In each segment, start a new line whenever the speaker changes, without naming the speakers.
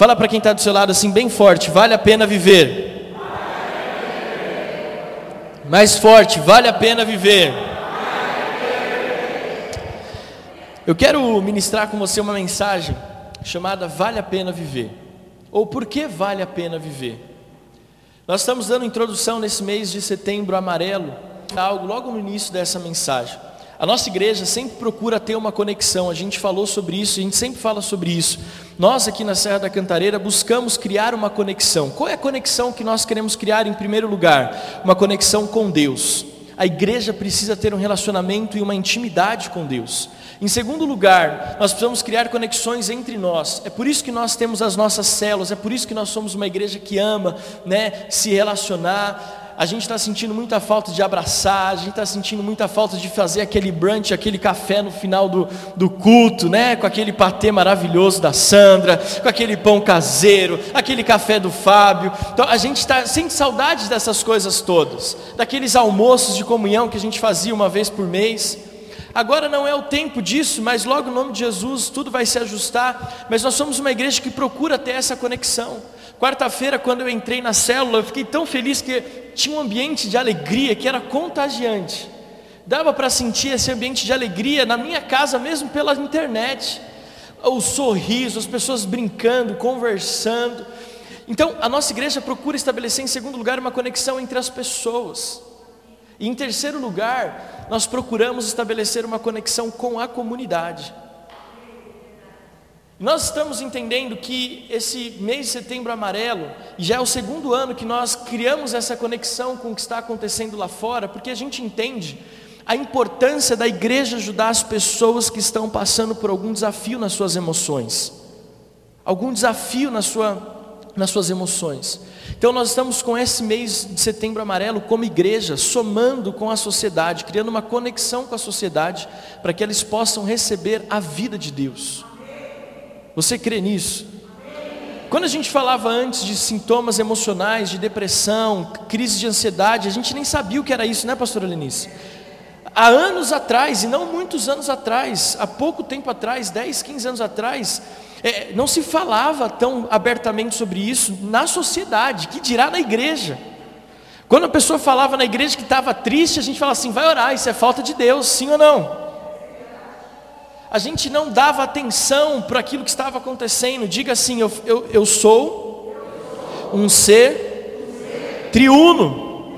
Fala para quem está do seu lado assim, bem forte: vale a pena viver. Mais forte: vale a pena viver. Eu quero ministrar com você uma mensagem chamada Vale a Pena Viver, ou Por que Vale a Pena Viver. Nós estamos dando introdução nesse mês de setembro amarelo, algo logo no início dessa mensagem. A nossa igreja sempre procura ter uma conexão, a gente falou sobre isso, a gente sempre fala sobre isso. Nós aqui na Serra da Cantareira buscamos criar uma conexão. Qual é a conexão que nós queremos criar em primeiro lugar? Uma conexão com Deus. A igreja precisa ter um relacionamento e uma intimidade com Deus. Em segundo lugar, nós precisamos criar conexões entre nós. É por isso que nós temos as nossas células, é por isso que nós somos uma igreja que ama, né, se relacionar a gente está sentindo muita falta de abraçar, a gente está sentindo muita falta de fazer aquele brunch, aquele café no final do, do culto, né? Com aquele patê maravilhoso da Sandra, com aquele pão caseiro, aquele café do Fábio. Então a gente está sente saudades dessas coisas todas, daqueles almoços de comunhão que a gente fazia uma vez por mês. Agora não é o tempo disso, mas logo no nome de Jesus tudo vai se ajustar. Mas nós somos uma igreja que procura ter essa conexão. Quarta-feira, quando eu entrei na célula, eu fiquei tão feliz que tinha um ambiente de alegria que era contagiante. Dava para sentir esse ambiente de alegria na minha casa, mesmo pela internet. O sorriso, as pessoas brincando, conversando. Então, a nossa igreja procura estabelecer, em segundo lugar, uma conexão entre as pessoas. E em terceiro lugar, nós procuramos estabelecer uma conexão com a comunidade. Nós estamos entendendo que esse mês de setembro amarelo, já é o segundo ano que nós criamos essa conexão com o que está acontecendo lá fora, porque a gente entende a importância da igreja ajudar as pessoas que estão passando por algum desafio nas suas emoções, algum desafio na sua, nas suas emoções. Então nós estamos com esse mês de setembro amarelo como igreja, somando com a sociedade, criando uma conexão com a sociedade, para que eles possam receber a vida de Deus. Você crê nisso? Quando a gente falava antes de sintomas emocionais, de depressão, crise de ansiedade, a gente nem sabia o que era isso, né, pastora Lenice? Há anos atrás, e não muitos anos atrás, há pouco tempo atrás, 10, 15 anos atrás, é, não se falava tão abertamente sobre isso na sociedade, que dirá na igreja. Quando a pessoa falava na igreja que estava triste, a gente falava assim: vai orar, isso é falta de Deus, sim ou não? A gente não dava atenção para aquilo que estava acontecendo. Diga assim: eu, eu, eu sou um ser triuno.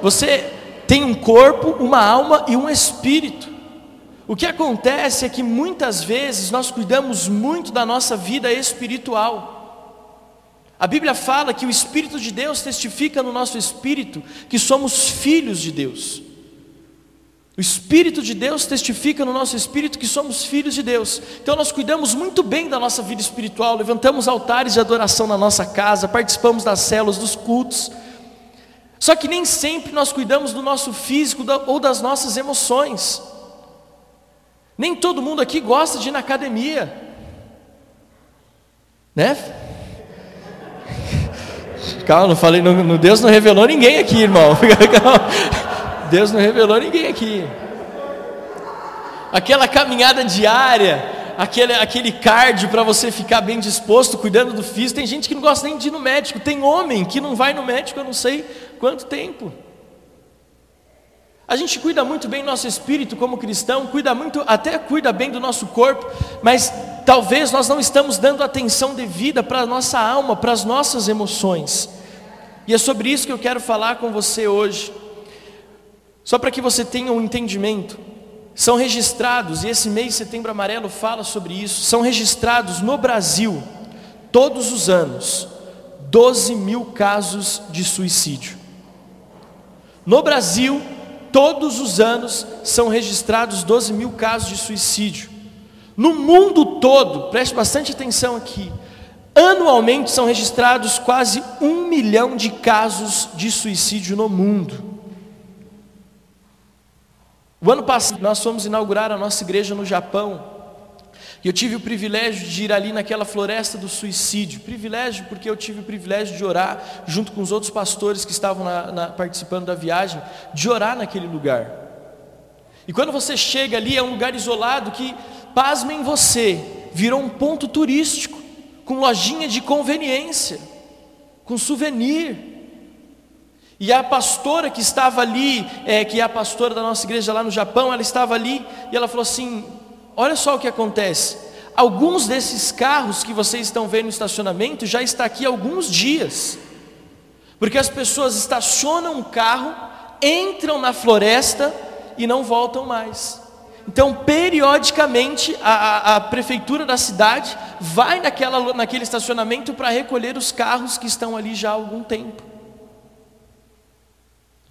Você tem um corpo, uma alma e um espírito. O que acontece é que muitas vezes nós cuidamos muito da nossa vida espiritual. A Bíblia fala que o Espírito de Deus testifica no nosso espírito que somos filhos de Deus. O Espírito de Deus testifica no nosso espírito que somos filhos de Deus. Então nós cuidamos muito bem da nossa vida espiritual, levantamos altares de adoração na nossa casa, participamos das células, dos cultos. Só que nem sempre nós cuidamos do nosso físico ou das nossas emoções. Nem todo mundo aqui gosta de ir na academia. Né? Calma, não falei, não, Deus não revelou ninguém aqui, irmão. Calma. Deus não revelou ninguém aqui. Aquela caminhada diária, aquele, aquele cardio para você ficar bem disposto, cuidando do físico. Tem gente que não gosta nem de ir no médico. Tem homem que não vai no médico, eu não sei quanto tempo. A gente cuida muito bem nosso espírito como cristão, cuida muito, até cuida bem do nosso corpo, mas talvez nós não estamos dando atenção devida para a nossa alma, para as nossas emoções. E é sobre isso que eu quero falar com você hoje. Só para que você tenha um entendimento, são registrados, e esse mês setembro amarelo fala sobre isso, são registrados no Brasil, todos os anos, 12 mil casos de suicídio. No Brasil, todos os anos são registrados 12 mil casos de suicídio. No mundo todo, preste bastante atenção aqui, anualmente são registrados quase um milhão de casos de suicídio no mundo. O ano passado nós fomos inaugurar a nossa igreja no Japão. E eu tive o privilégio de ir ali naquela floresta do suicídio. Privilégio porque eu tive o privilégio de orar junto com os outros pastores que estavam na, na, participando da viagem, de orar naquele lugar. E quando você chega ali, é um lugar isolado que, pasmem você, virou um ponto turístico. com lojinha de conveniência, com souvenir. E a pastora que estava ali, é, que é a pastora da nossa igreja lá no Japão, ela estava ali e ela falou assim: Olha só o que acontece. Alguns desses carros que vocês estão vendo no estacionamento já está aqui há alguns dias, porque as pessoas estacionam o carro, entram na floresta e não voltam mais. Então, periodicamente, a, a, a, prefeitura da cidade vai naquela, naquele estacionamento para recolher os carros que estão ali já há algum tempo.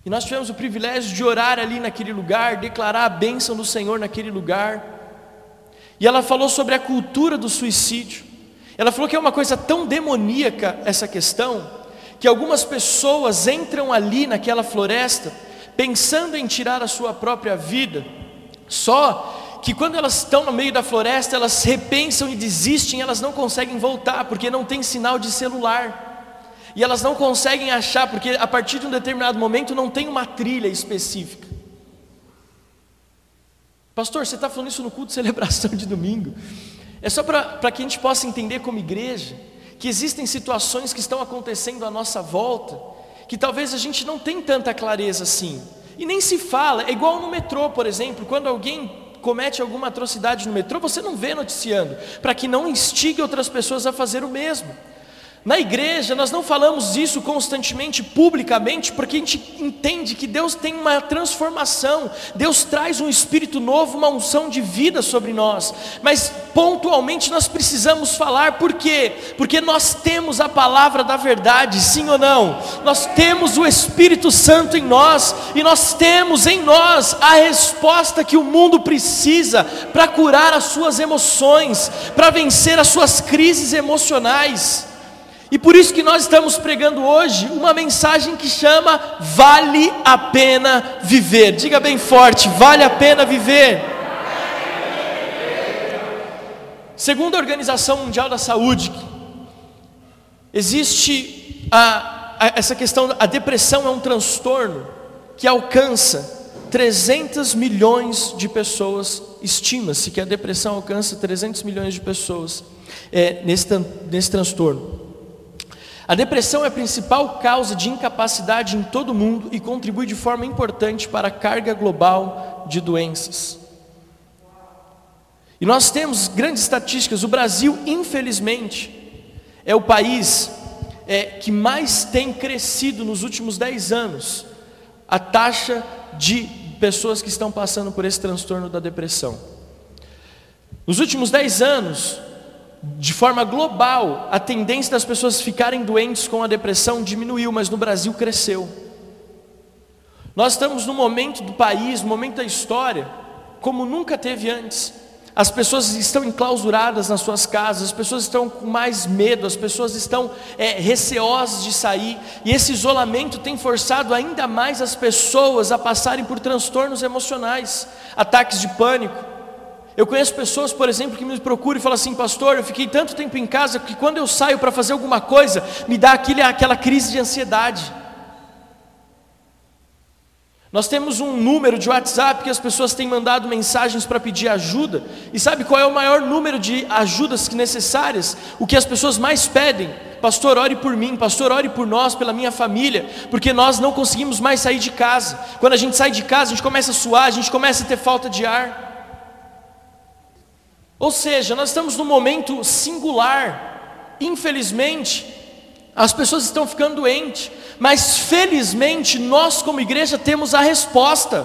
E nós tivemos o privilégio de orar ali naquele lugar, declarar a bênção do Senhor naquele lugar. E ela falou sobre a cultura do suicídio. Ela falou que é uma coisa tão demoníaca essa questão, que algumas pessoas entram ali naquela floresta pensando em tirar a sua própria vida só que quando elas estão no meio da floresta, elas repensam e desistem, elas não conseguem voltar, porque não tem sinal de celular. E elas não conseguem achar, porque a partir de um determinado momento não tem uma trilha específica. Pastor, você está falando isso no culto de celebração de domingo. É só para que a gente possa entender como igreja que existem situações que estão acontecendo à nossa volta, que talvez a gente não tenha tanta clareza assim. E nem se fala, é igual no metrô, por exemplo, quando alguém comete alguma atrocidade no metrô, você não vê noticiando, para que não instigue outras pessoas a fazer o mesmo. Na igreja, nós não falamos isso constantemente, publicamente, porque a gente entende que Deus tem uma transformação, Deus traz um espírito novo, uma unção de vida sobre nós, mas pontualmente nós precisamos falar, por quê? Porque nós temos a palavra da verdade, sim ou não? Nós temos o Espírito Santo em nós, e nós temos em nós a resposta que o mundo precisa para curar as suas emoções, para vencer as suas crises emocionais. E por isso que nós estamos pregando hoje uma mensagem que chama Vale a pena viver. Diga bem forte: vale a pena viver. Segundo a Organização Mundial da Saúde, existe a, a, essa questão, a depressão é um transtorno que alcança 300 milhões de pessoas, estima-se que a depressão alcança 300 milhões de pessoas é, nesse, nesse transtorno. A depressão é a principal causa de incapacidade em todo o mundo e contribui de forma importante para a carga global de doenças. E nós temos grandes estatísticas. O Brasil, infelizmente, é o país é, que mais tem crescido nos últimos 10 anos a taxa de pessoas que estão passando por esse transtorno da depressão. Nos últimos 10 anos, de forma global, a tendência das pessoas ficarem doentes com a depressão diminuiu, mas no Brasil cresceu. Nós estamos no momento do país, momento da história, como nunca teve antes. As pessoas estão enclausuradas nas suas casas, as pessoas estão com mais medo, as pessoas estão é, receosas de sair, e esse isolamento tem forçado ainda mais as pessoas a passarem por transtornos emocionais, ataques de pânico, eu conheço pessoas, por exemplo, que me procuram e falam assim, pastor, eu fiquei tanto tempo em casa que quando eu saio para fazer alguma coisa, me dá aquele, aquela crise de ansiedade. Nós temos um número de WhatsApp que as pessoas têm mandado mensagens para pedir ajuda, e sabe qual é o maior número de ajudas necessárias? O que as pessoas mais pedem? Pastor, ore por mim, pastor, ore por nós, pela minha família, porque nós não conseguimos mais sair de casa. Quando a gente sai de casa, a gente começa a suar, a gente começa a ter falta de ar. Ou seja, nós estamos num momento singular. Infelizmente, as pessoas estão ficando doentes, mas felizmente nós, como igreja, temos a resposta.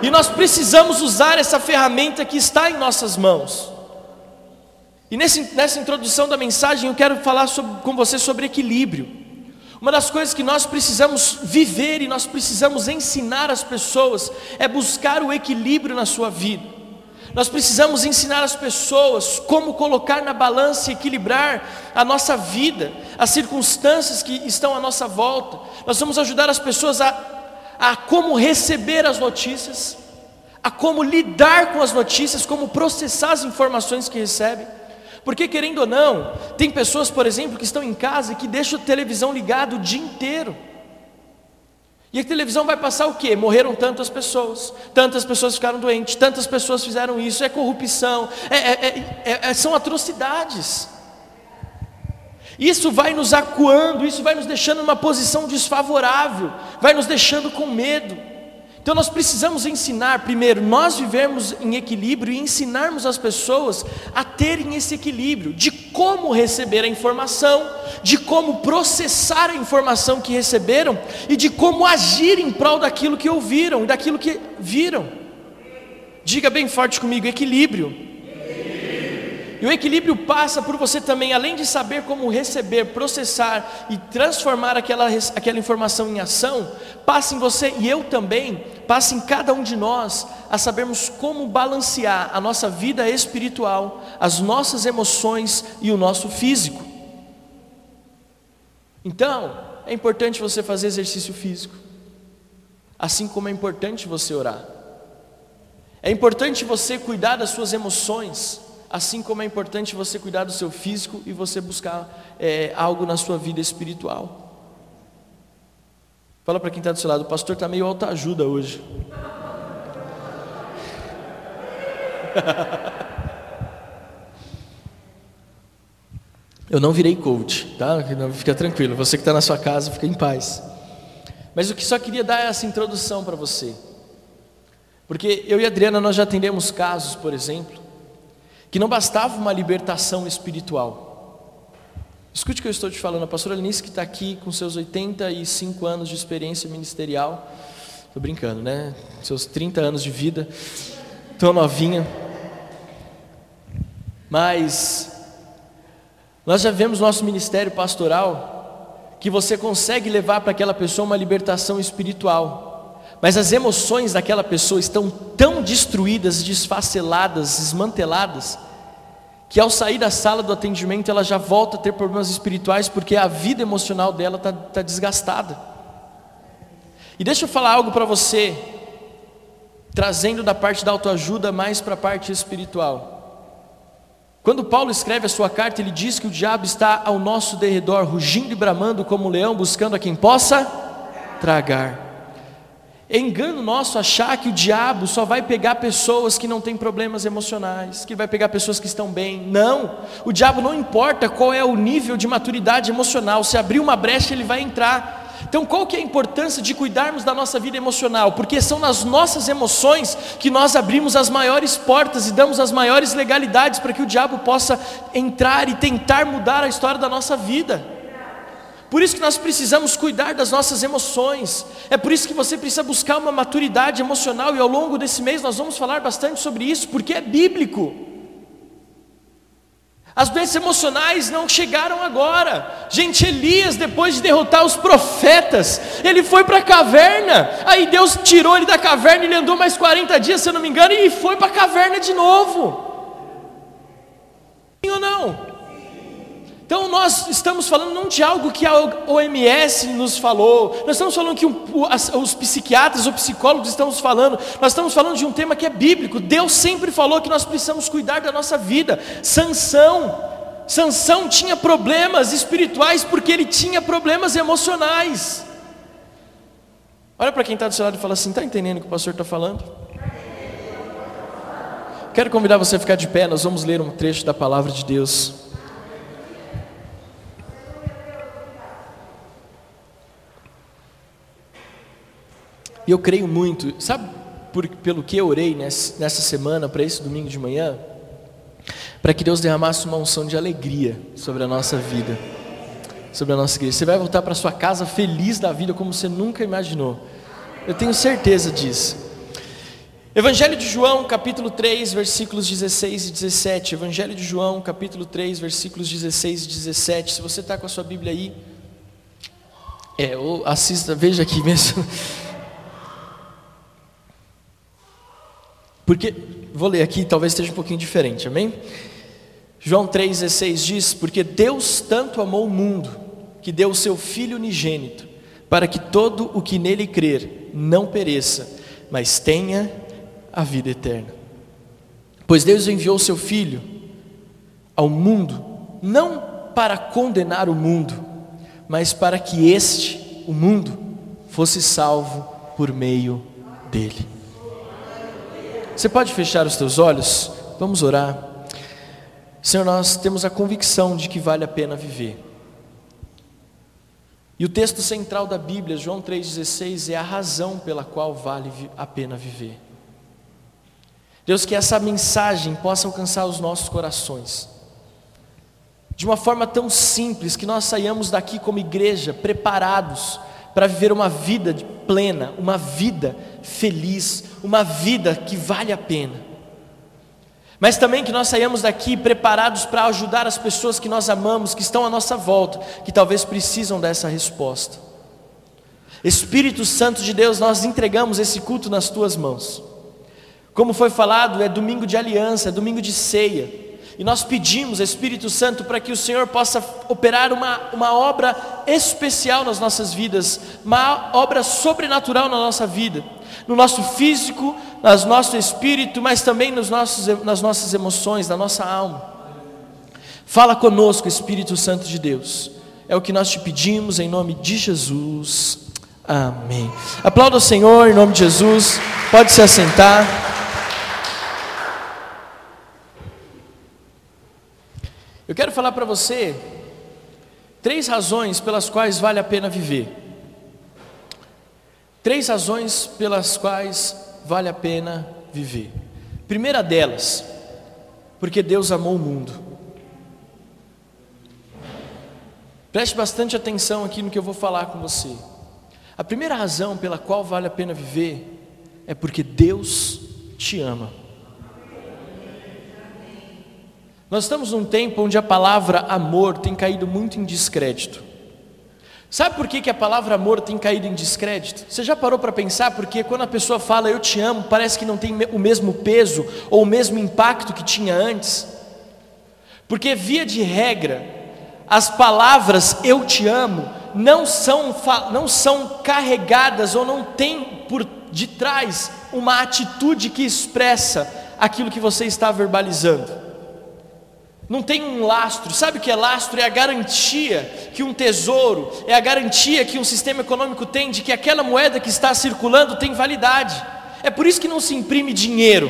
E nós precisamos usar essa ferramenta que está em nossas mãos. E nesse, nessa introdução da mensagem eu quero falar sobre, com você sobre equilíbrio. Uma das coisas que nós precisamos viver e nós precisamos ensinar as pessoas é buscar o equilíbrio na sua vida. Nós precisamos ensinar as pessoas como colocar na balança e equilibrar a nossa vida, as circunstâncias que estão à nossa volta. Nós vamos ajudar as pessoas a, a como receber as notícias, a como lidar com as notícias, como processar as informações que recebem. Porque, querendo ou não, tem pessoas, por exemplo, que estão em casa e que deixam a televisão ligada o dia inteiro. E a televisão vai passar o quê? Morreram tantas pessoas, tantas pessoas ficaram doentes, tantas pessoas fizeram isso, é corrupção, é, é, é, é são atrocidades. Isso vai nos acuando, isso vai nos deixando numa posição desfavorável, vai nos deixando com medo. Então nós precisamos ensinar, primeiro, nós vivemos em equilíbrio e ensinarmos as pessoas a terem esse equilíbrio de como receber a informação, de como processar a informação que receberam e de como agir em prol daquilo que ouviram e daquilo que viram. Diga bem forte comigo: equilíbrio. E o equilíbrio passa por você também, além de saber como receber, processar e transformar aquela, aquela informação em ação, passa em você e eu também, passa em cada um de nós a sabermos como balancear a nossa vida espiritual, as nossas emoções e o nosso físico. Então, é importante você fazer exercício físico, assim como é importante você orar. É importante você cuidar das suas emoções assim como é importante você cuidar do seu físico e você buscar é, algo na sua vida espiritual. Fala para quem está do seu lado, o pastor está meio alta ajuda hoje. Eu não virei coach, tá? Fica tranquilo, você que está na sua casa, fica em paz. Mas o que só queria dar é essa introdução para você. Porque eu e a Adriana nós já atendemos casos, por exemplo, que não bastava uma libertação espiritual. Escute o que eu estou te falando, a pastora Linice que está aqui com seus 85 anos de experiência ministerial, estou brincando, né? Seus 30 anos de vida, tão novinha, mas nós já vemos nosso ministério pastoral que você consegue levar para aquela pessoa uma libertação espiritual, mas as emoções daquela pessoa estão tão destruídas, desfaceladas, desmanteladas, que ao sair da sala do atendimento ela já volta a ter problemas espirituais porque a vida emocional dela está tá desgastada. E deixa eu falar algo para você, trazendo da parte da autoajuda mais para a parte espiritual. Quando Paulo escreve a sua carta, ele diz que o diabo está ao nosso derredor, rugindo e bramando como um leão, buscando a quem possa tragar. É engano nosso achar que o diabo só vai pegar pessoas que não têm problemas emocionais, que vai pegar pessoas que estão bem. Não, o diabo não importa qual é o nível de maturidade emocional, se abrir uma brecha ele vai entrar. Então, qual que é a importância de cuidarmos da nossa vida emocional? Porque são nas nossas emoções que nós abrimos as maiores portas e damos as maiores legalidades para que o diabo possa entrar e tentar mudar a história da nossa vida. Por isso que nós precisamos cuidar das nossas emoções. É por isso que você precisa buscar uma maturidade emocional e ao longo desse mês nós vamos falar bastante sobre isso, porque é bíblico. As doenças emocionais não chegaram agora. Gente, Elias, depois de derrotar os profetas, ele foi para a caverna. Aí Deus tirou ele da caverna, ele andou mais 40 dias, se eu não me engano, e foi para a caverna de novo. Sim ou não? Então nós estamos falando não de algo que a OMS nos falou, nós estamos falando que os psiquiatras ou psicólogos estamos falando, nós estamos falando de um tema que é bíblico. Deus sempre falou que nós precisamos cuidar da nossa vida. Sansão, Sansão tinha problemas espirituais porque ele tinha problemas emocionais. Olha para quem está do seu lado e fala assim: está entendendo o que o pastor está falando? Quero convidar você a ficar de pé, nós vamos ler um trecho da palavra de Deus. E eu creio muito, sabe por, pelo que eu orei nessa, semana, para esse domingo de manhã? Para que Deus derramasse uma unção de alegria sobre a nossa vida, sobre a nossa igreja. Você vai voltar para sua casa feliz da vida como você nunca imaginou. Eu tenho certeza disso. Evangelho de João, capítulo 3, versículos 16 e 17. Evangelho de João, capítulo 3, versículos 16 e 17. Se você está com a sua Bíblia aí, é, ou assista, veja aqui mesmo. Porque, vou ler aqui, talvez esteja um pouquinho diferente, amém? João 3,16 diz: Porque Deus tanto amou o mundo, que deu o seu Filho unigênito, para que todo o que nele crer não pereça, mas tenha a vida eterna. Pois Deus enviou o seu Filho ao mundo, não para condenar o mundo, mas para que este, o mundo, fosse salvo por meio dele. Você pode fechar os teus olhos? Vamos orar. Senhor, nós temos a convicção de que vale a pena viver. E o texto central da Bíblia, João 3,16, é a razão pela qual vale a pena viver. Deus, que essa mensagem possa alcançar os nossos corações, de uma forma tão simples, que nós saiamos daqui como igreja preparados para viver uma vida plena, uma vida feliz, uma vida que vale a pena. Mas também que nós saiamos daqui preparados para ajudar as pessoas que nós amamos, que estão à nossa volta, que talvez precisam dessa resposta. Espírito Santo de Deus, nós entregamos esse culto nas tuas mãos. Como foi falado, é domingo de aliança, é domingo de ceia. E nós pedimos, Espírito Santo, para que o Senhor possa operar uma, uma obra especial nas nossas vidas, uma obra sobrenatural na nossa vida, no nosso físico, no nosso espírito, mas também nos nossos, nas nossas emoções, na nossa alma. Fala conosco, Espírito Santo de Deus. É o que nós te pedimos em nome de Jesus. Amém. Aplauda o Senhor em nome de Jesus. Pode se assentar. Eu quero falar para você três razões pelas quais vale a pena viver. Três razões pelas quais vale a pena viver. Primeira delas, porque Deus amou o mundo. Preste bastante atenção aqui no que eu vou falar com você. A primeira razão pela qual vale a pena viver é porque Deus te ama. Nós estamos num tempo onde a palavra amor tem caído muito em descrédito. Sabe por que, que a palavra amor tem caído em descrédito? Você já parou para pensar? Porque quando a pessoa fala eu te amo, parece que não tem o mesmo peso ou o mesmo impacto que tinha antes. Porque, via de regra, as palavras eu te amo não são, não são carregadas ou não tem por detrás uma atitude que expressa aquilo que você está verbalizando. Não tem um lastro. Sabe o que é lastro? É a garantia que um tesouro, é a garantia que um sistema econômico tem de que aquela moeda que está circulando tem validade. É por isso que não se imprime dinheiro.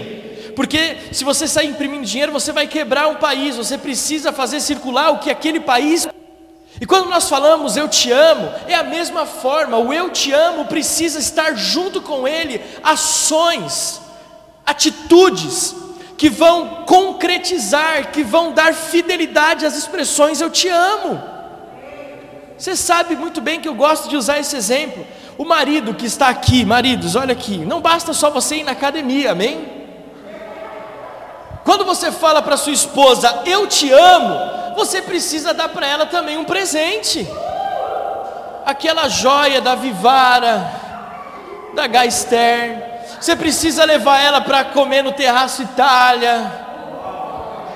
Porque se você sair imprimindo dinheiro, você vai quebrar um país. Você precisa fazer circular o que aquele país. E quando nós falamos eu te amo, é a mesma forma. O eu te amo precisa estar junto com ele ações, atitudes que vão concretizar, que vão dar fidelidade às expressões eu te amo. Você sabe muito bem que eu gosto de usar esse exemplo. O marido que está aqui, maridos, olha aqui, não basta só você ir na academia, amém? Quando você fala para sua esposa, eu te amo, você precisa dar para ela também um presente. Aquela joia da Vivara, da Gaster, você precisa levar ela para comer no Terraço Itália.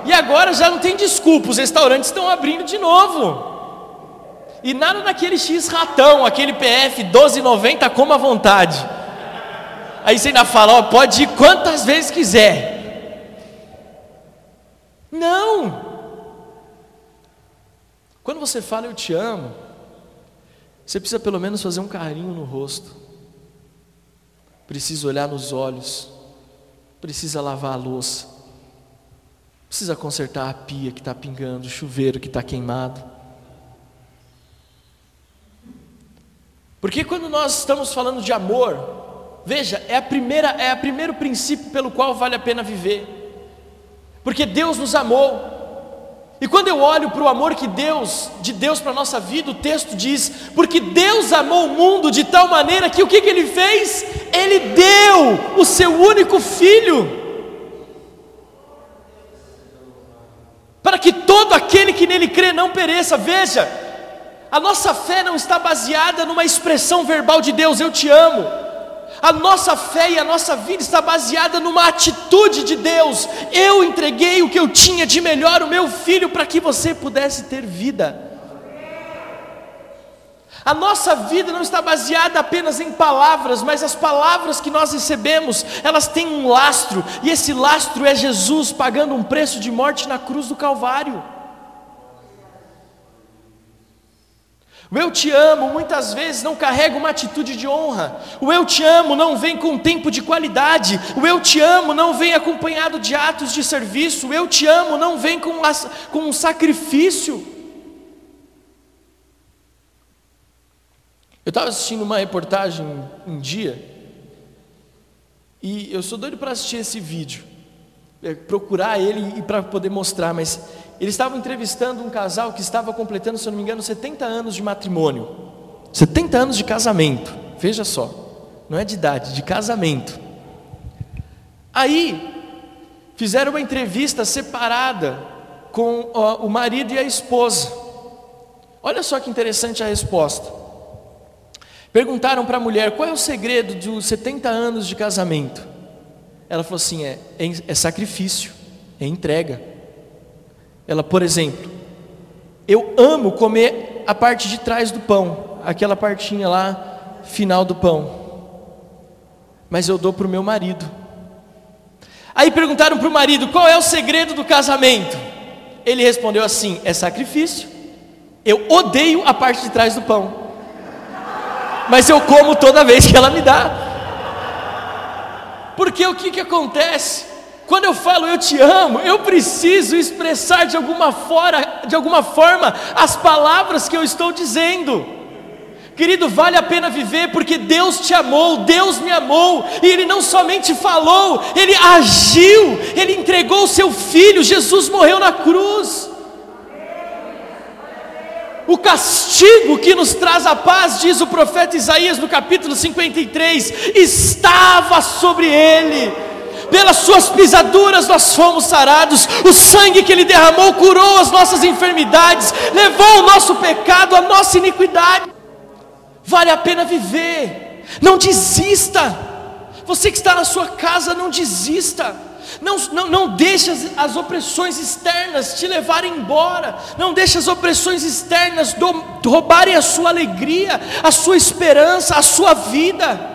E agora já não tem desculpa, os restaurantes estão abrindo de novo. E nada daquele X ratão, aquele PF 12,90, coma à vontade. Aí você ainda fala, ó, pode ir quantas vezes quiser. Não. Quando você fala eu te amo, você precisa pelo menos fazer um carinho no rosto precisa olhar nos olhos, precisa lavar a louça, precisa consertar a pia que está pingando, o chuveiro que está queimado. Porque quando nós estamos falando de amor, veja, é a primeira é o primeiro princípio pelo qual vale a pena viver. Porque Deus nos amou. E quando eu olho para o amor que Deus, de Deus para a nossa vida, o texto diz: porque Deus amou o mundo de tal maneira que o que, que Ele fez? Ele deu o seu único filho, para que todo aquele que nele crê não pereça. Veja, a nossa fé não está baseada numa expressão verbal de Deus, eu te amo. A nossa fé e a nossa vida está baseada numa atitude de Deus. Eu entreguei o que eu tinha de melhor, o meu filho, para que você pudesse ter vida. A nossa vida não está baseada apenas em palavras, mas as palavras que nós recebemos, elas têm um lastro, e esse lastro é Jesus pagando um preço de morte na cruz do Calvário. O eu te amo muitas vezes não carrega uma atitude de honra. O eu te amo não vem com tempo de qualidade. O eu te amo não vem acompanhado de atos de serviço. O eu te amo não vem com, com um sacrifício. Eu estava assistindo uma reportagem um dia, e eu sou doido para assistir esse vídeo, procurar ele e para poder mostrar, mas eles estavam entrevistando um casal que estava completando, se eu não me engano, 70 anos de matrimônio. 70 anos de casamento, veja só, não é de idade, de casamento. Aí, fizeram uma entrevista separada com o marido e a esposa. Olha só que interessante a resposta. Perguntaram para a mulher qual é o segredo dos 70 anos de casamento. Ela falou assim: é, é, é sacrifício, é entrega. Ela, por exemplo, eu amo comer a parte de trás do pão, aquela partinha lá, final do pão, mas eu dou para o meu marido. Aí perguntaram para o marido qual é o segredo do casamento. Ele respondeu assim: é sacrifício. Eu odeio a parte de trás do pão, mas eu como toda vez que ela me dá. Porque o que, que acontece? Quando eu falo eu te amo, eu preciso expressar de alguma, fora, de alguma forma as palavras que eu estou dizendo. Querido, vale a pena viver porque Deus te amou, Deus me amou, e Ele não somente falou, Ele agiu, Ele entregou o seu filho, Jesus morreu na cruz. O castigo que nos traz a paz, diz o profeta Isaías no capítulo 53, estava sobre ele pelas suas pisaduras nós fomos sarados, o sangue que ele derramou curou as nossas enfermidades, levou o nosso pecado, a nossa iniquidade. Vale a pena viver, não desista. Você que está na sua casa, não desista. Não, não, não deixe as, as opressões externas te levarem embora. Não deixe as opressões externas do, roubarem a sua alegria, a sua esperança, a sua vida.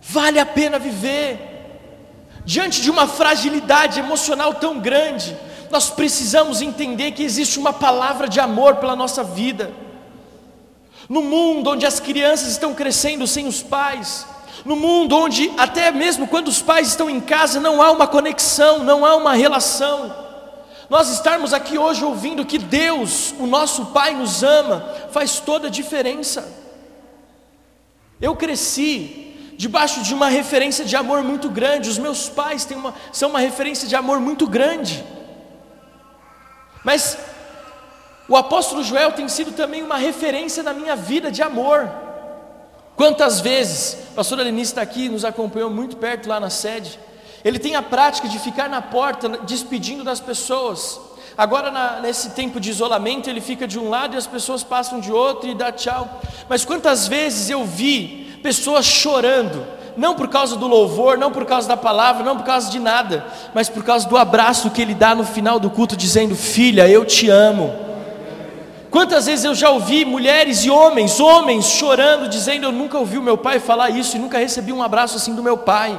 Vale a pena viver diante de uma fragilidade emocional tão grande, nós precisamos entender que existe uma palavra de amor pela nossa vida. No mundo onde as crianças estão crescendo sem os pais, no mundo onde até mesmo quando os pais estão em casa não há uma conexão, não há uma relação. Nós estarmos aqui hoje ouvindo que Deus, o nosso Pai, nos ama, faz toda a diferença. Eu cresci debaixo de uma referência de amor muito grande. Os meus pais têm uma, são uma referência de amor muito grande. Mas o apóstolo Joel tem sido também uma referência na minha vida de amor. Quantas vezes, a pastora está aqui, nos acompanhou muito perto lá na sede. Ele tem a prática de ficar na porta despedindo das pessoas. Agora, na, nesse tempo de isolamento, ele fica de um lado e as pessoas passam de outro e dá tchau. Mas quantas vezes eu vi pessoas chorando, não por causa do louvor, não por causa da palavra, não por causa de nada, mas por causa do abraço que ele dá no final do culto, dizendo: Filha, eu te amo. Quantas vezes eu já ouvi mulheres e homens, homens chorando, dizendo: Eu nunca ouvi o meu pai falar isso e nunca recebi um abraço assim do meu pai.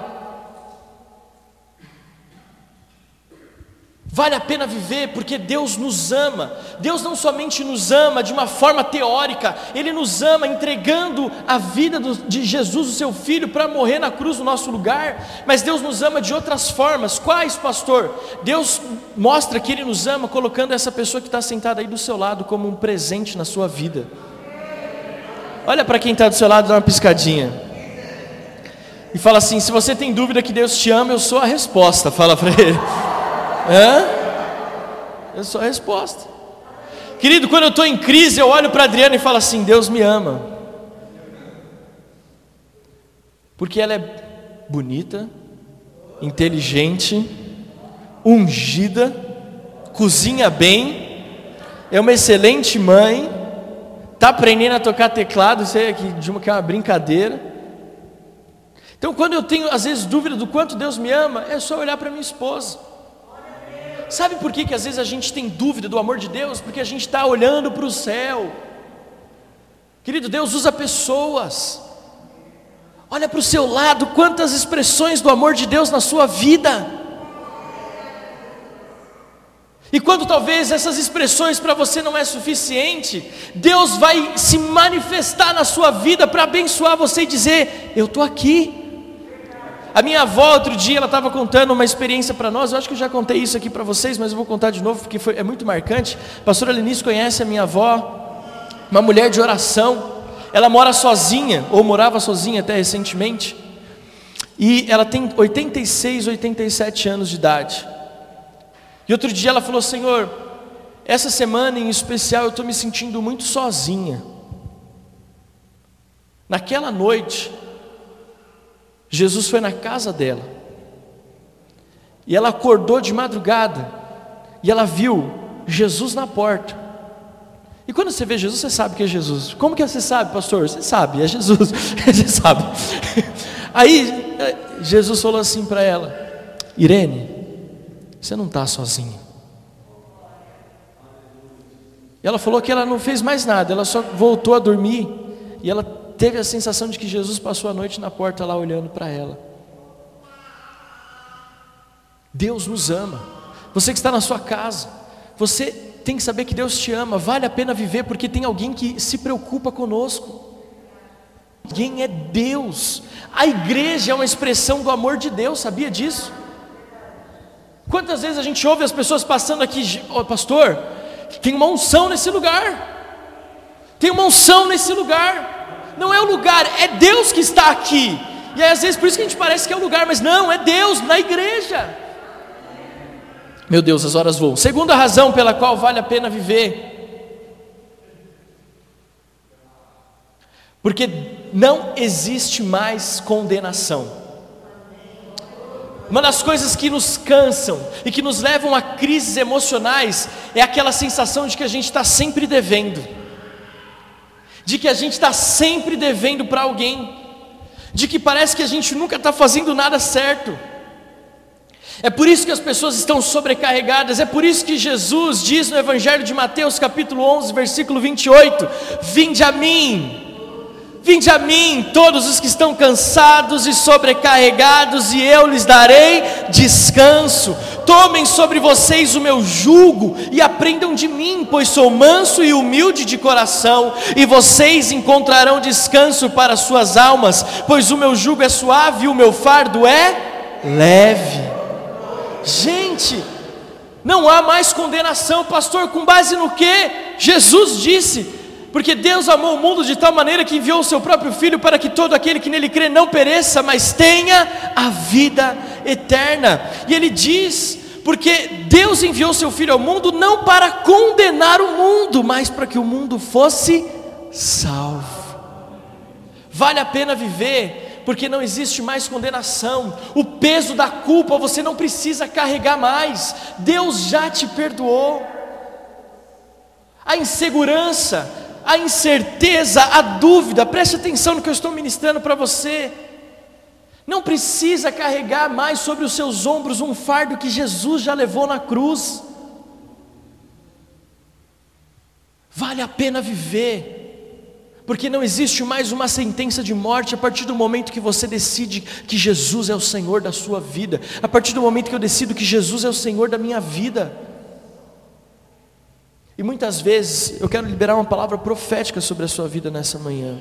Vale a pena viver porque Deus nos ama. Deus não somente nos ama de uma forma teórica, Ele nos ama entregando a vida de Jesus, o seu Filho, para morrer na cruz no nosso lugar. Mas Deus nos ama de outras formas. Quais, pastor? Deus mostra que Ele nos ama colocando essa pessoa que está sentada aí do seu lado como um presente na sua vida. Olha para quem está do seu lado, dá uma piscadinha. E fala assim: se você tem dúvida que Deus te ama, eu sou a resposta. Fala para ele. Hã? É só a resposta. Querido, quando eu estou em crise, eu olho para Adriana e falo assim: Deus me ama. Porque ela é bonita, inteligente, ungida, cozinha bem, é uma excelente mãe, está aprendendo a tocar teclado, isso uma que é uma brincadeira. Então, quando eu tenho às vezes dúvida do quanto Deus me ama, é só olhar para minha esposa. Sabe por que, que às vezes a gente tem dúvida do amor de Deus? Porque a gente está olhando para o céu. Querido, Deus usa pessoas. Olha para o seu lado, quantas expressões do amor de Deus na sua vida. E quando talvez essas expressões para você não é suficiente, Deus vai se manifestar na sua vida para abençoar você e dizer: Eu estou aqui. A minha avó, outro dia, ela estava contando uma experiência para nós. Eu acho que eu já contei isso aqui para vocês, mas eu vou contar de novo porque foi, é muito marcante. A pastora Lenice conhece a minha avó, uma mulher de oração. ela mora sozinha, ou morava sozinha até recentemente, e ela tem 86, 87 anos de idade. E outro dia ela falou: Senhor, essa semana em especial eu estou me sentindo muito sozinha. Naquela noite, Jesus foi na casa dela, e ela acordou de madrugada, e ela viu Jesus na porta. E quando você vê Jesus, você sabe que é Jesus. Como que você sabe, pastor? Você sabe, é Jesus. você sabe. Aí Jesus falou assim para ela: Irene, você não está sozinha. E ela falou que ela não fez mais nada, ela só voltou a dormir e ela teve a sensação de que Jesus passou a noite na porta lá olhando para ela. Deus nos ama. Você que está na sua casa, você tem que saber que Deus te ama. Vale a pena viver porque tem alguém que se preocupa conosco. Quem é Deus? A igreja é uma expressão do amor de Deus, sabia disso? Quantas vezes a gente ouve as pessoas passando aqui, oh, pastor, tem uma unção nesse lugar. Tem uma unção nesse lugar. Não é o lugar, é Deus que está aqui. E aí, às vezes por isso que a gente parece que é o lugar, mas não, é Deus na igreja. Meu Deus, as horas voam. Segunda razão pela qual vale a pena viver. Porque não existe mais condenação. Uma das coisas que nos cansam e que nos levam a crises emocionais é aquela sensação de que a gente está sempre devendo, de que a gente está sempre devendo para alguém, de que parece que a gente nunca está fazendo nada certo. É por isso que as pessoas estão sobrecarregadas, é por isso que Jesus diz no Evangelho de Mateus, capítulo 11, versículo 28: Vinde a mim, Vinde a mim, todos os que estão cansados e sobrecarregados, e eu lhes darei descanso. Tomem sobre vocês o meu jugo e aprendam de mim, pois sou manso e humilde de coração, e vocês encontrarão descanso para suas almas, pois o meu jugo é suave e o meu fardo é leve. Gente, não há mais condenação, pastor, com base no que? Jesus disse: porque Deus amou o mundo de tal maneira que enviou o seu próprio Filho para que todo aquele que nele crê não pereça, mas tenha a vida eterna. E ele diz: porque Deus enviou seu Filho ao mundo não para condenar o mundo, mas para que o mundo fosse salvo. Vale a pena viver, porque não existe mais condenação, o peso da culpa você não precisa carregar mais, Deus já te perdoou. A insegurança, a incerteza, a dúvida, preste atenção no que eu estou ministrando para você. Não precisa carregar mais sobre os seus ombros um fardo que Jesus já levou na cruz. Vale a pena viver, porque não existe mais uma sentença de morte a partir do momento que você decide que Jesus é o Senhor da sua vida, a partir do momento que eu decido que Jesus é o Senhor da minha vida. E muitas vezes eu quero liberar uma palavra profética sobre a sua vida nessa manhã.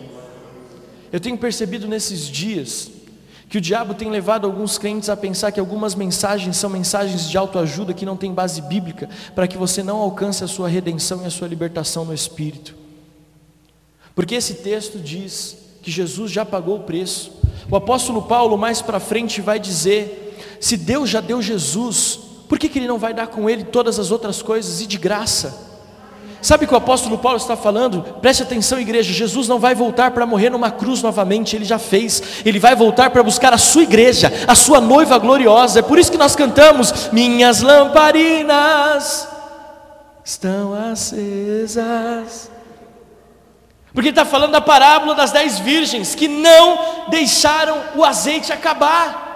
Eu tenho percebido nesses dias que o diabo tem levado alguns crentes a pensar que algumas mensagens são mensagens de autoajuda que não têm base bíblica, para que você não alcance a sua redenção e a sua libertação no espírito. Porque esse texto diz que Jesus já pagou o preço. O apóstolo Paulo mais para frente vai dizer: se Deus já deu Jesus, por que, que ele não vai dar com ele todas as outras coisas e de graça? Sabe o que o apóstolo Paulo está falando? Preste atenção, igreja. Jesus não vai voltar para morrer numa cruz novamente, ele já fez. Ele vai voltar para buscar a sua igreja, a sua noiva gloriosa. É por isso que nós cantamos: Minhas lamparinas estão acesas. Porque ele está falando da parábola das dez virgens que não deixaram o azeite acabar.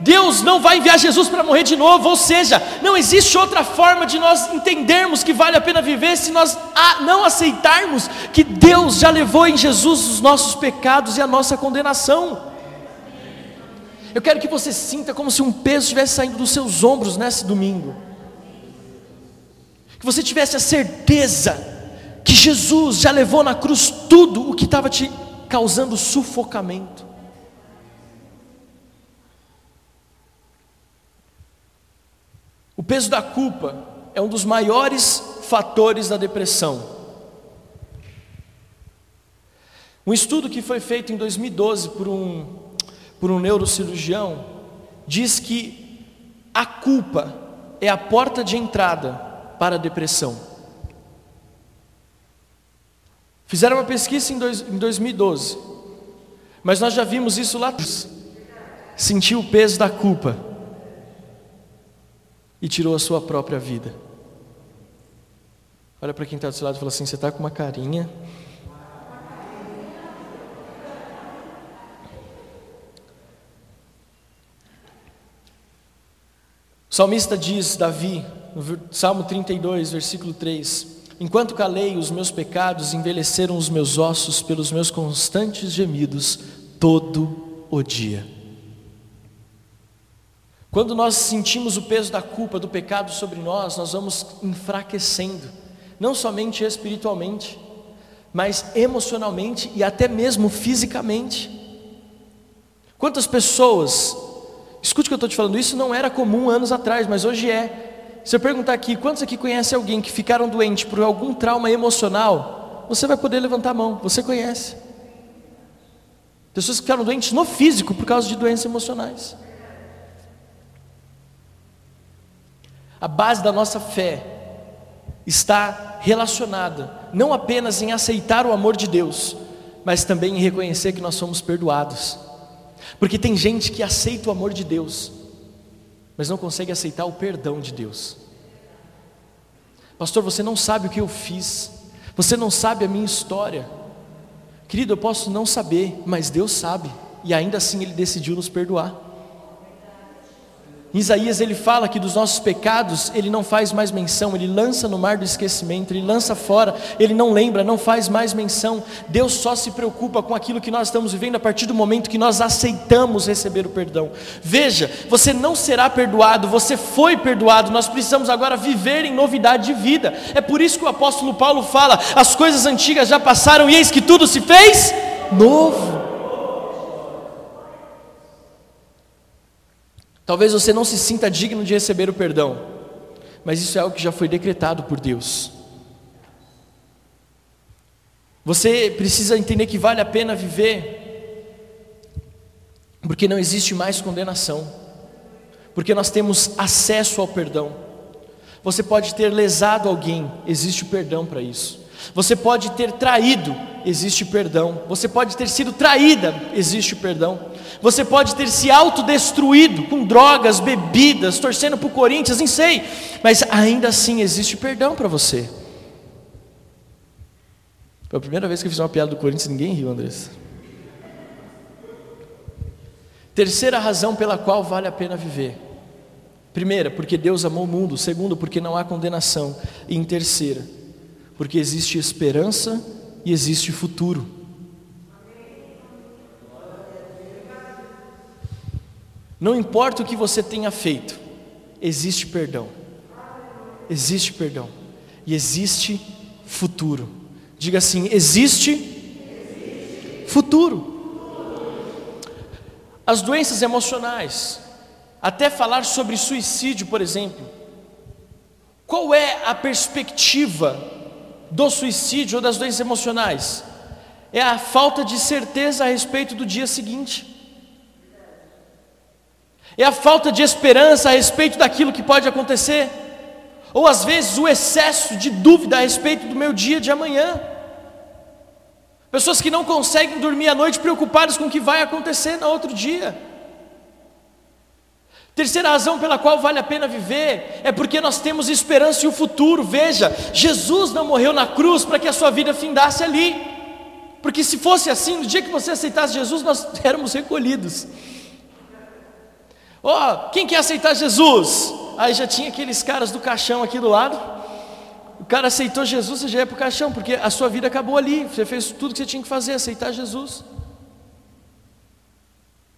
Deus não vai enviar Jesus para morrer de novo, ou seja, não existe outra forma de nós entendermos que vale a pena viver se nós não aceitarmos que Deus já levou em Jesus os nossos pecados e a nossa condenação. Eu quero que você sinta como se um peso estivesse saindo dos seus ombros nesse domingo, que você tivesse a certeza que Jesus já levou na cruz tudo o que estava te causando sufocamento. O peso da culpa é um dos maiores fatores da depressão. Um estudo que foi feito em 2012 por um, por um neurocirurgião diz que a culpa é a porta de entrada para a depressão. Fizeram uma pesquisa em, dois, em 2012, mas nós já vimos isso lá atrás. Sentiu o peso da culpa e tirou a sua própria vida. Olha para quem está do seu lado e fala assim: você está com uma carinha. O salmista diz, Davi, no Salmo 32, versículo 3: Enquanto calei, os meus pecados envelheceram os meus ossos pelos meus constantes gemidos todo o dia. Quando nós sentimos o peso da culpa, do pecado sobre nós, nós vamos enfraquecendo não somente espiritualmente, mas emocionalmente e até mesmo fisicamente. Quantas pessoas, escute o que eu estou te falando, isso não era comum anos atrás, mas hoje é. Se eu perguntar aqui, quantos aqui conhecem alguém que ficaram doentes por algum trauma emocional, você vai poder levantar a mão, você conhece. Pessoas que ficaram doentes no físico por causa de doenças emocionais. A base da nossa fé está relacionada não apenas em aceitar o amor de Deus, mas também em reconhecer que nós somos perdoados. Porque tem gente que aceita o amor de Deus, mas não consegue aceitar o perdão de Deus. Pastor, você não sabe o que eu fiz, você não sabe a minha história. Querido, eu posso não saber, mas Deus sabe, e ainda assim Ele decidiu nos perdoar. Em Isaías ele fala que dos nossos pecados ele não faz mais menção, ele lança no mar do esquecimento, ele lança fora, ele não lembra, não faz mais menção. Deus só se preocupa com aquilo que nós estamos vivendo a partir do momento que nós aceitamos receber o perdão. Veja, você não será perdoado, você foi perdoado, nós precisamos agora viver em novidade de vida. É por isso que o apóstolo Paulo fala: as coisas antigas já passaram e eis que tudo se fez novo. Talvez você não se sinta digno de receber o perdão, mas isso é algo que já foi decretado por Deus. Você precisa entender que vale a pena viver, porque não existe mais condenação, porque nós temos acesso ao perdão. Você pode ter lesado alguém, existe perdão para isso. Você pode ter traído, existe perdão. Você pode ter sido traída, existe perdão. Você pode ter se autodestruído com drogas, bebidas, torcendo para o Corinthians, nem sei, mas ainda assim existe perdão para você. Foi a primeira vez que eu fiz uma piada do Corinthians, ninguém riu, Andressa. Terceira razão pela qual vale a pena viver. Primeira, porque Deus amou o mundo. Segundo, porque não há condenação. E em terceira, porque existe esperança e existe futuro. Não importa o que você tenha feito, existe perdão. Existe perdão. E existe futuro. Diga assim: existe, existe. futuro. As doenças emocionais, até falar sobre suicídio, por exemplo. Qual é a perspectiva do suicídio ou das doenças emocionais? É a falta de certeza a respeito do dia seguinte é a falta de esperança a respeito daquilo que pode acontecer, ou às vezes o excesso de dúvida a respeito do meu dia de amanhã. Pessoas que não conseguem dormir à noite preocupadas com o que vai acontecer no outro dia. Terceira razão pela qual vale a pena viver é porque nós temos esperança e o futuro. Veja, Jesus não morreu na cruz para que a sua vida findasse ali. Porque se fosse assim, no dia que você aceitasse Jesus, nós éramos recolhidos. Ó, oh, quem quer aceitar Jesus? Aí já tinha aqueles caras do caixão aqui do lado. O cara aceitou Jesus, você já ia para o caixão, porque a sua vida acabou ali. Você fez tudo que você tinha que fazer, aceitar Jesus.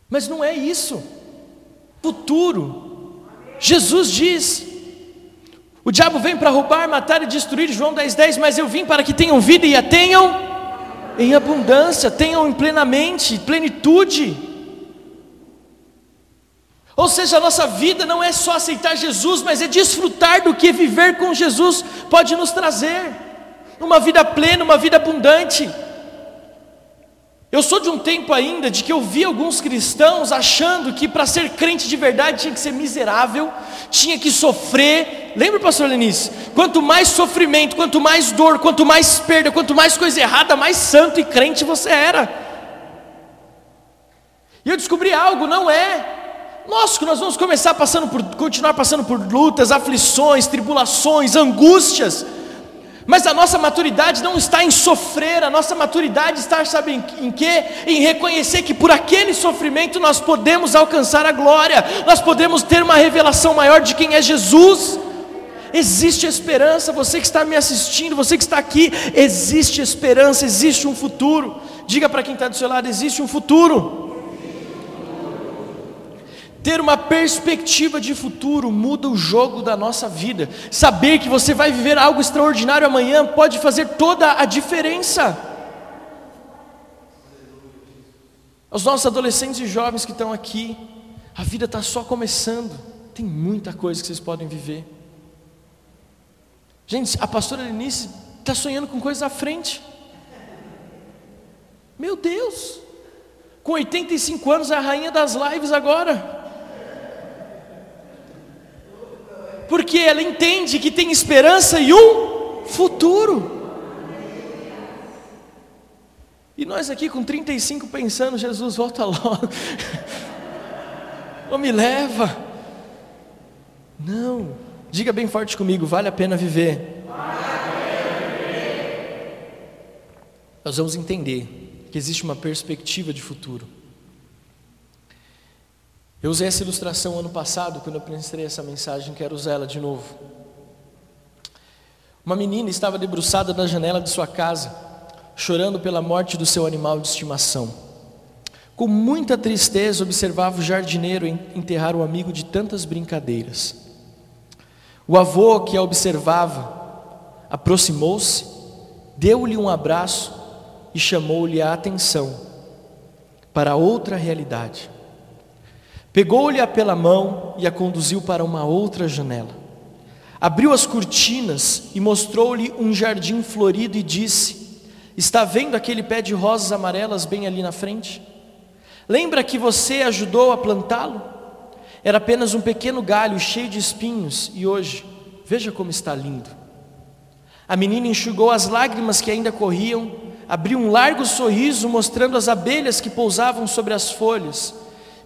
Mas não é isso. Futuro. Jesus diz: o diabo vem para roubar, matar e destruir, João 10,10, 10, mas eu vim para que tenham vida e a tenham em abundância, tenham em plenamente, plenitude. Ou seja, a nossa vida não é só aceitar Jesus, mas é desfrutar do que viver com Jesus pode nos trazer. Uma vida plena, uma vida abundante. Eu sou de um tempo ainda de que eu vi alguns cristãos achando que para ser crente de verdade tinha que ser miserável, tinha que sofrer. Lembra, pastor Lenice? Quanto mais sofrimento, quanto mais dor, quanto mais perda, quanto mais coisa errada, mais santo e crente você era. E eu descobri algo, não é. Nós que nós vamos começar passando por, continuar passando por lutas, aflições, tribulações, angústias. Mas a nossa maturidade não está em sofrer, a nossa maturidade está, sabe em, em quê? Em reconhecer que por aquele sofrimento nós podemos alcançar a glória, nós podemos ter uma revelação maior de quem é Jesus. Existe esperança, você que está me assistindo, você que está aqui, existe esperança, existe um futuro. Diga para quem está do seu lado: existe um futuro. Ter uma perspectiva de futuro muda o jogo da nossa vida. Saber que você vai viver algo extraordinário amanhã pode fazer toda a diferença. Os nossos adolescentes e jovens que estão aqui, a vida está só começando. Tem muita coisa que vocês podem viver. Gente, a pastora Lenice está sonhando com coisas à frente. Meu Deus! Com 85 anos a rainha das lives agora. Porque ela entende que tem esperança e um futuro. E nós aqui com 35 pensando, Jesus, volta logo. Ou me leva. Não. Diga bem forte comigo, vale a pena viver. Nós vamos entender que existe uma perspectiva de futuro. Eu usei essa ilustração ano passado, quando eu preparei essa mensagem, quero usar ela de novo. Uma menina estava debruçada na janela de sua casa, chorando pela morte do seu animal de estimação. Com muita tristeza, observava o jardineiro enterrar o amigo de tantas brincadeiras. O avô, que a observava, aproximou-se, deu-lhe um abraço e chamou-lhe a atenção para outra realidade. Pegou-lhe pela mão e a conduziu para uma outra janela. Abriu as cortinas e mostrou-lhe um jardim florido e disse: Está vendo aquele pé de rosas amarelas bem ali na frente? Lembra que você ajudou a plantá-lo? Era apenas um pequeno galho cheio de espinhos e hoje, veja como está lindo. A menina enxugou as lágrimas que ainda corriam, abriu um largo sorriso mostrando as abelhas que pousavam sobre as folhas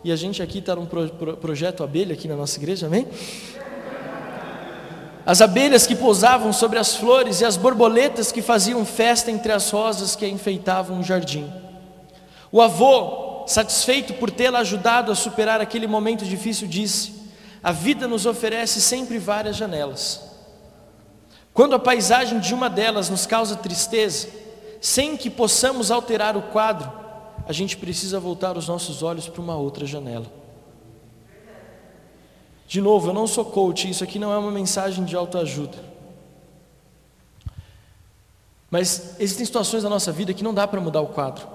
e a gente aqui está num pro, pro, projeto abelha aqui na nossa igreja, amém? As abelhas que pousavam sobre as flores e as borboletas que faziam festa entre as rosas que enfeitavam o jardim. O avô, satisfeito por tê-la ajudado a superar aquele momento difícil, disse: A vida nos oferece sempre várias janelas. Quando a paisagem de uma delas nos causa tristeza, sem que possamos alterar o quadro, a gente precisa voltar os nossos olhos para uma outra janela. De novo, eu não sou coach, isso aqui não é uma mensagem de autoajuda. Mas existem situações na nossa vida que não dá para mudar o quadro.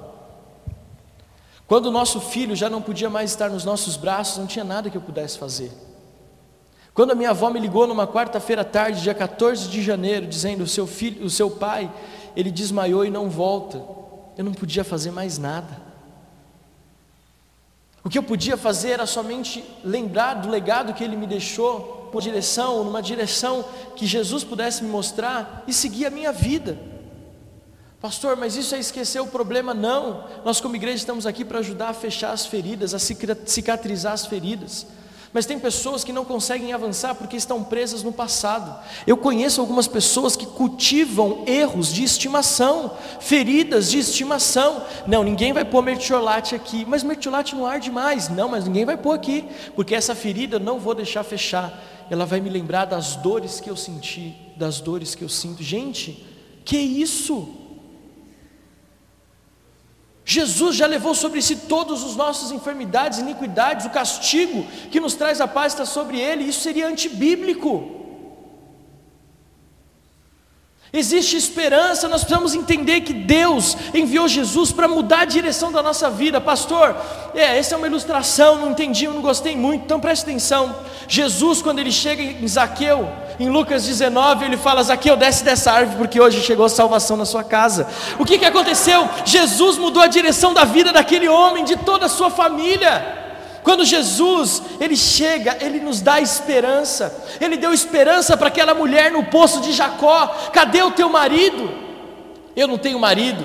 Quando o nosso filho já não podia mais estar nos nossos braços, não tinha nada que eu pudesse fazer. Quando a minha avó me ligou numa quarta-feira à tarde, dia 14 de janeiro, dizendo o seu filho, o seu pai, ele desmaiou e não volta eu não podia fazer mais nada. O que eu podia fazer era somente lembrar do legado que ele me deixou, por direção, numa direção que Jesus pudesse me mostrar e seguir a minha vida. Pastor, mas isso é esquecer o problema? Não. Nós, como igreja, estamos aqui para ajudar a fechar as feridas, a cicatrizar as feridas. Mas tem pessoas que não conseguem avançar porque estão presas no passado. Eu conheço algumas pessoas que cultivam erros de estimação, feridas de estimação. Não, ninguém vai pôr mertiolate aqui, mas mertiolate não arde mais. Não, mas ninguém vai pôr aqui, porque essa ferida eu não vou deixar fechar. Ela vai me lembrar das dores que eu senti, das dores que eu sinto. Gente, que isso? Jesus já levou sobre si todas as nossas enfermidades, iniquidades, o castigo que nos traz a paz está sobre ele, isso seria antibíblico. Existe esperança, nós precisamos entender que Deus enviou Jesus para mudar a direção da nossa vida. Pastor, é, essa é uma ilustração, não entendi, eu não gostei muito, então preste atenção. Jesus, quando ele chega em Zaqueu, Em Lucas 19, ele fala: Zaqueu, desce dessa árvore, porque hoje chegou a salvação na sua casa. O que, que aconteceu? Jesus mudou a direção da vida daquele homem, de toda a sua família. Quando Jesus, ele chega, ele nos dá esperança. Ele deu esperança para aquela mulher no poço de Jacó. Cadê o teu marido? Eu não tenho marido.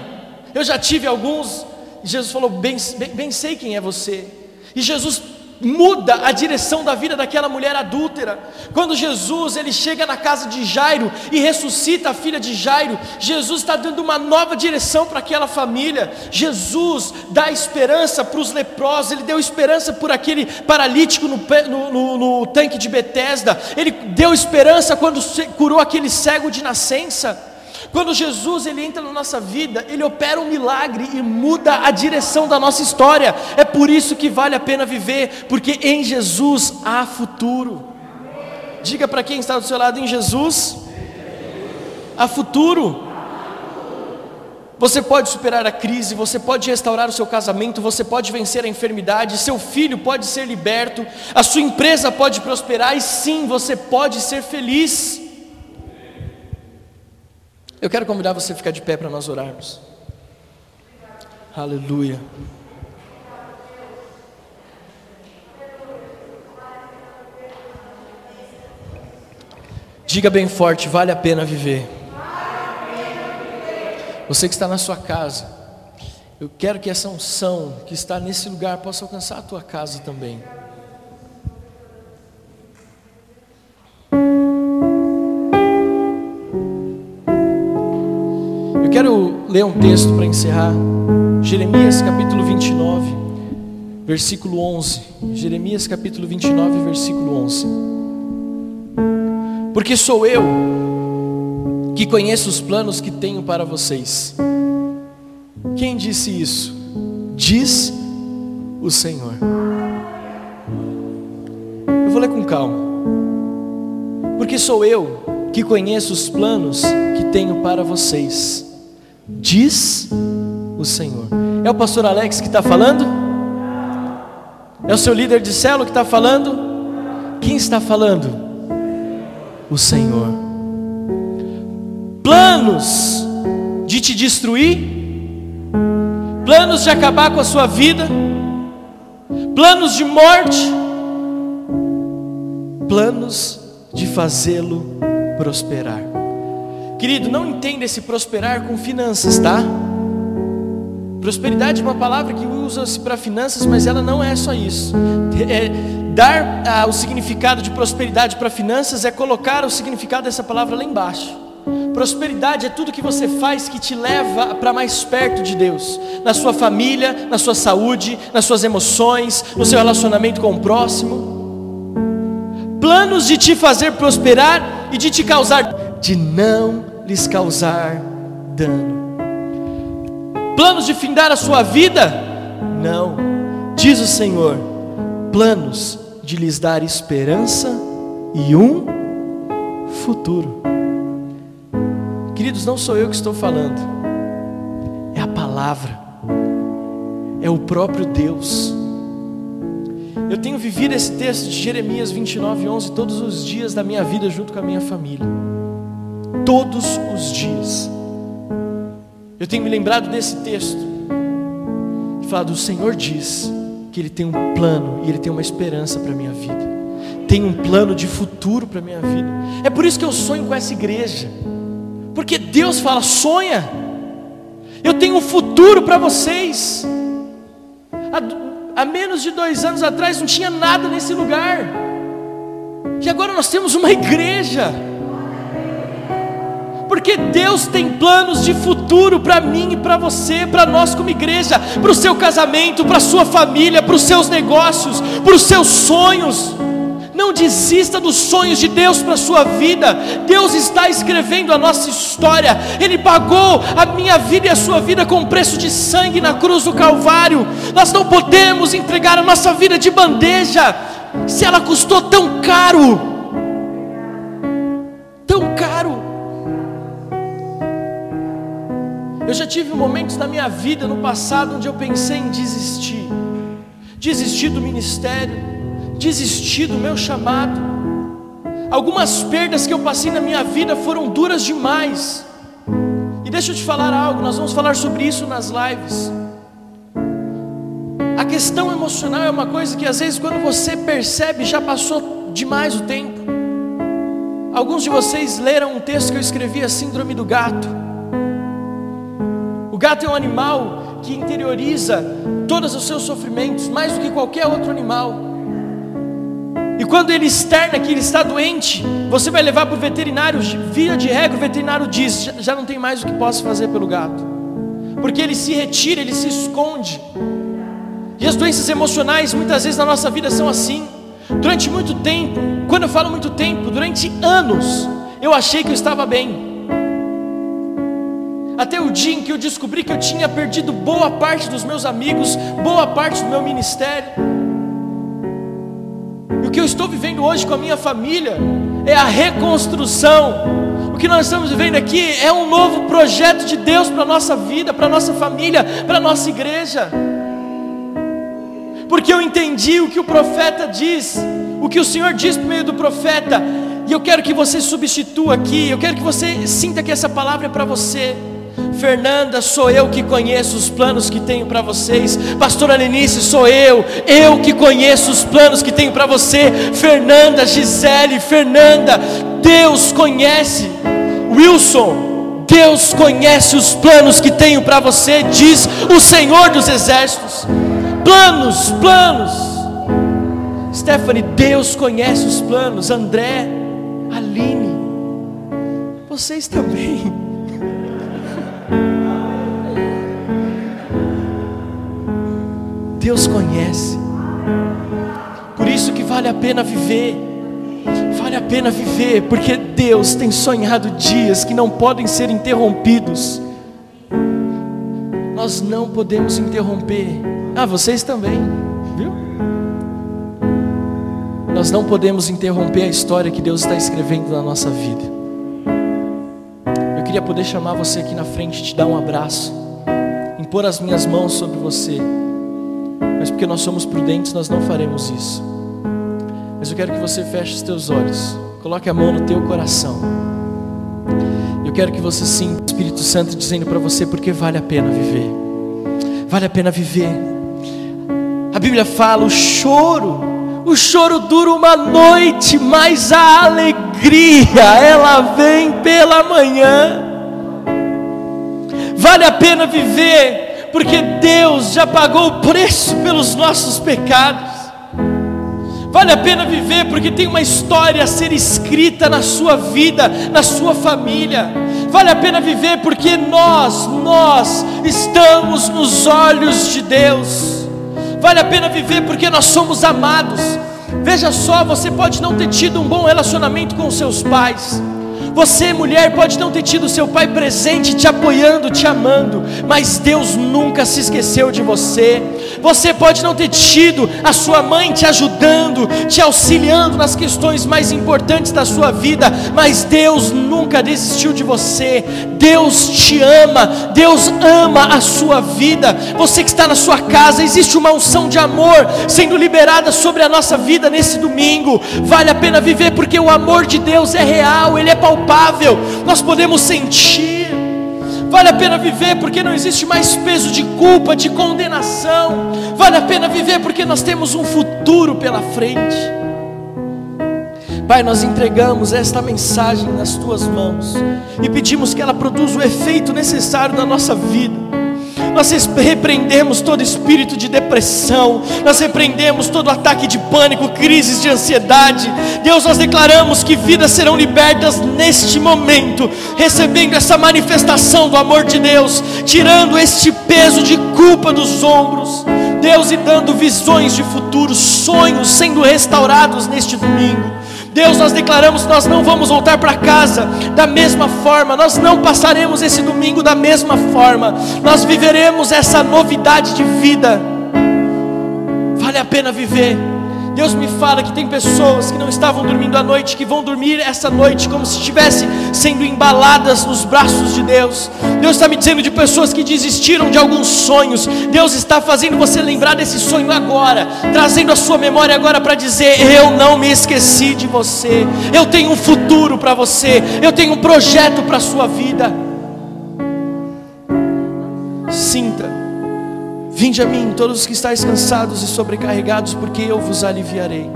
Eu já tive alguns. Jesus falou: bem, bem, bem sei quem é você. E Jesus muda a direção da vida daquela mulher adúltera. Quando Jesus ele chega na casa de Jairo e ressuscita a filha de Jairo, Jesus está dando uma nova direção para aquela família. Jesus dá esperança para os leprosos. Ele deu esperança por aquele paralítico no, no, no, no tanque de Betesda. Ele deu esperança quando curou aquele cego de nascença. Quando Jesus ele entra na nossa vida, ele opera um milagre e muda a direção da nossa história. É por isso que vale a pena viver, porque em Jesus há futuro. Diga para quem está do seu lado em Jesus, há futuro. Você pode superar a crise, você pode restaurar o seu casamento, você pode vencer a enfermidade, seu filho pode ser liberto, a sua empresa pode prosperar e sim, você pode ser feliz. Eu quero convidar você a ficar de pé para nós orarmos. Aleluia. Diga bem forte: vale a pena viver. Você que está na sua casa, eu quero que essa unção que está nesse lugar possa alcançar a tua casa também. Quero ler um texto para encerrar. Jeremias capítulo 29, versículo 11. Jeremias capítulo 29, versículo 11. Porque sou eu que conheço os planos que tenho para vocês. Quem disse isso? Diz o Senhor. Eu vou ler com calma. Porque sou eu que conheço os planos que tenho para vocês diz o Senhor. É o pastor Alex que está falando? É o seu líder de célula que está falando? Quem está falando? O Senhor. Planos de te destruir, planos de acabar com a sua vida, planos de morte, planos de fazê-lo prosperar. Querido, não entenda esse prosperar com finanças, tá? Prosperidade é uma palavra que usa-se para finanças, mas ela não é só isso. É, dar ah, o significado de prosperidade para finanças é colocar o significado dessa palavra lá embaixo. Prosperidade é tudo que você faz que te leva para mais perto de Deus, na sua família, na sua saúde, nas suas emoções, no seu relacionamento com o próximo. Planos de te fazer prosperar e de te causar de não lhes causar dano. Planos de findar a sua vida? Não, diz o Senhor, planos de lhes dar esperança e um futuro. Queridos, não sou eu que estou falando, é a palavra, é o próprio Deus. Eu tenho vivido esse texto de Jeremias 29, 11 todos os dias da minha vida junto com a minha família todos os dias. Eu tenho me lembrado desse texto e falado: o Senhor diz que Ele tem um plano e Ele tem uma esperança para a minha vida, tem um plano de futuro para a minha vida. É por isso que eu sonho com essa igreja, porque Deus fala: sonha, eu tenho um futuro para vocês. Há, há menos de dois anos atrás não tinha nada nesse lugar, e agora nós temos uma igreja porque Deus tem planos de futuro para mim e para você, para nós como igreja, para o seu casamento, para a sua família, para os seus negócios, para os seus sonhos. Não desista dos sonhos de Deus para a sua vida. Deus está escrevendo a nossa história. Ele pagou a minha vida e a sua vida com preço de sangue na cruz do Calvário. Nós não podemos entregar a nossa vida de bandeja, se ela custou tão caro. Eu já tive momentos na minha vida, no passado, onde eu pensei em desistir. Desistir do ministério, desistir do meu chamado. Algumas perdas que eu passei na minha vida foram duras demais. E deixa eu te falar algo, nós vamos falar sobre isso nas lives. A questão emocional é uma coisa que às vezes quando você percebe já passou demais o tempo. Alguns de vocês leram um texto que eu escrevi, a Síndrome do Gato. O gato é um animal que interioriza todos os seus sofrimentos, mais do que qualquer outro animal. E quando ele externa que ele está doente, você vai levar para o veterinário, via de regra, o veterinário diz: já não tem mais o que posso fazer pelo gato, porque ele se retira, ele se esconde. E as doenças emocionais, muitas vezes na nossa vida, são assim. Durante muito tempo, quando eu falo muito tempo, durante anos, eu achei que eu estava bem. Até o dia em que eu descobri que eu tinha perdido boa parte dos meus amigos, boa parte do meu ministério que eu estou vivendo hoje com a minha família é a reconstrução. O que nós estamos vivendo aqui é um novo projeto de Deus para a nossa vida, para a nossa família, para a nossa igreja. Porque eu entendi o que o profeta diz, o que o Senhor diz por meio do profeta, e eu quero que você substitua aqui, eu quero que você sinta que essa palavra é para você. Fernanda, sou eu que conheço os planos que tenho para vocês. Pastora Lenice, sou eu, eu que conheço os planos que tenho para você. Fernanda, Gisele, Fernanda, Deus conhece. Wilson, Deus conhece os planos que tenho para você, diz o Senhor dos Exércitos. Planos, planos. Stephanie, Deus conhece os planos. André, Aline, vocês também. Deus conhece. Por isso que vale a pena viver. Vale a pena viver, porque Deus tem sonhado dias que não podem ser interrompidos. Nós não podemos interromper. Ah, vocês também, viu? Nós não podemos interromper a história que Deus está escrevendo na nossa vida. Eu queria poder chamar você aqui na frente, te dar um abraço, impor as minhas mãos sobre você porque nós somos prudentes, nós não faremos isso. Mas eu quero que você feche os teus olhos, coloque a mão no teu coração. Eu quero que você sinta o Espírito Santo dizendo para você porque vale a pena viver. Vale a pena viver. A Bíblia fala o choro, o choro dura uma noite, mas a alegria ela vem pela manhã. Vale a pena viver porque Deus já pagou o preço pelos nossos pecados. Vale a pena viver porque tem uma história a ser escrita na sua vida, na sua família. Vale a pena viver porque nós, nós estamos nos olhos de Deus. Vale a pena viver porque nós somos amados. Veja só, você pode não ter tido um bom relacionamento com seus pais você, mulher, pode não ter tido seu pai presente, te apoiando, te amando, mas Deus nunca se esqueceu de você. Você pode não ter tido a sua mãe te ajudando, te auxiliando nas questões mais importantes da sua vida, mas Deus nunca desistiu de você. Deus te ama, Deus ama a sua vida. Você que está na sua casa, existe uma unção de amor sendo liberada sobre a nossa vida nesse domingo. Vale a pena viver porque o amor de Deus é real, ele é palpável palpável, nós podemos sentir. Vale a pena viver porque não existe mais peso de culpa, de condenação. Vale a pena viver porque nós temos um futuro pela frente. Pai, nós entregamos esta mensagem nas tuas mãos e pedimos que ela produza o efeito necessário na nossa vida nós repreendemos todo espírito de depressão, nós repreendemos todo ataque de pânico, crises de ansiedade. Deus, nós declaramos que vidas serão libertas neste momento, recebendo essa manifestação do amor de Deus, tirando este peso de culpa dos ombros. Deus, e dando visões de futuro, sonhos sendo restaurados neste domingo. Deus, nós declaramos que nós não vamos voltar para casa da mesma forma, nós não passaremos esse domingo da mesma forma, nós viveremos essa novidade de vida. Vale a pena viver, Deus me fala que tem pessoas que não estavam dormindo à noite, que vão dormir essa noite como se estivessem sendo embaladas nos braços de Deus. Deus está me dizendo de pessoas que desistiram de alguns sonhos. Deus está fazendo você lembrar desse sonho agora, trazendo a sua memória agora para dizer: Eu não me esqueci de você. Eu tenho um futuro para você. Eu tenho um projeto para a sua vida. Sinta Vinde a mim, todos os que estáis cansados e sobrecarregados, porque eu vos aliviarei.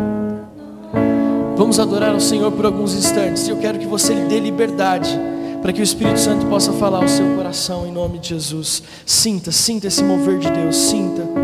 Vamos adorar ao Senhor por alguns instantes. Eu quero que você lhe dê liberdade para que o Espírito Santo possa falar ao seu coração em nome de Jesus. Sinta, sinta esse mover de Deus, sinta.